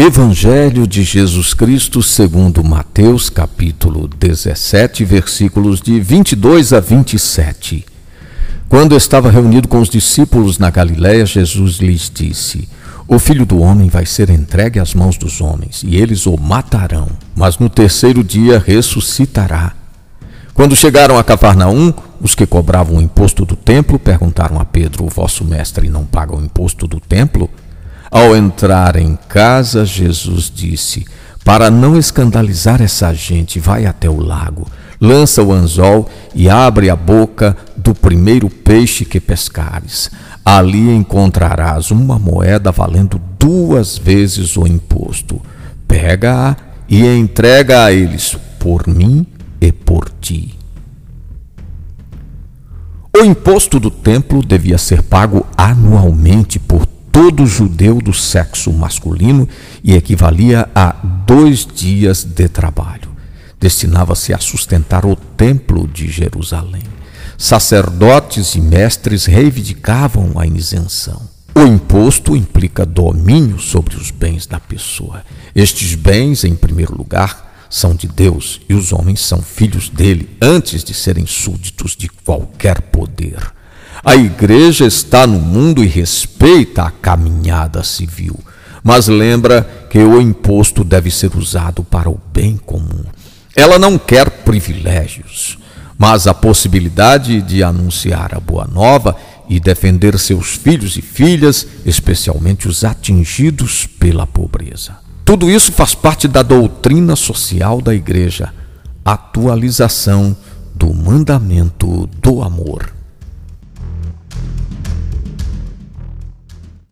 Evangelho de Jesus Cristo segundo Mateus, capítulo 17, versículos de 22 a 27. Quando estava reunido com os discípulos na Galiléia, Jesus lhes disse: O filho do homem vai ser entregue às mãos dos homens, e eles o matarão, mas no terceiro dia ressuscitará. Quando chegaram a Cafarnaum, os que cobravam o imposto do templo perguntaram a Pedro: O vosso mestre não paga o imposto do templo? Ao entrar em casa, Jesus disse: Para não escandalizar essa gente, vai até o lago, lança o anzol e abre a boca do primeiro peixe que pescares. Ali encontrarás uma moeda valendo duas vezes o imposto. Pega-a e entrega a eles, por mim e por ti. O imposto do templo devia ser pago anualmente por todo judeu do sexo masculino e equivalia a dois dias de trabalho. Destinava-se a sustentar o templo de Jerusalém. Sacerdotes e mestres reivindicavam a isenção. O imposto implica domínio sobre os bens da pessoa. Estes bens, em primeiro lugar, são de Deus e os homens são filhos dele antes de serem súditos de qualquer poder. A igreja está no mundo e respeita a caminhada civil, mas lembra que o imposto deve ser usado para o bem comum. Ela não quer privilégios, mas a possibilidade de anunciar a boa nova e defender seus filhos e filhas, especialmente os atingidos pela pobreza. Tudo isso faz parte da doutrina social da igreja, atualização do mandamento do amor.